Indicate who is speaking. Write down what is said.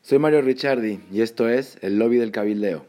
Speaker 1: Soy Mario Ricciardi y esto es El Lobby del Cabildeo.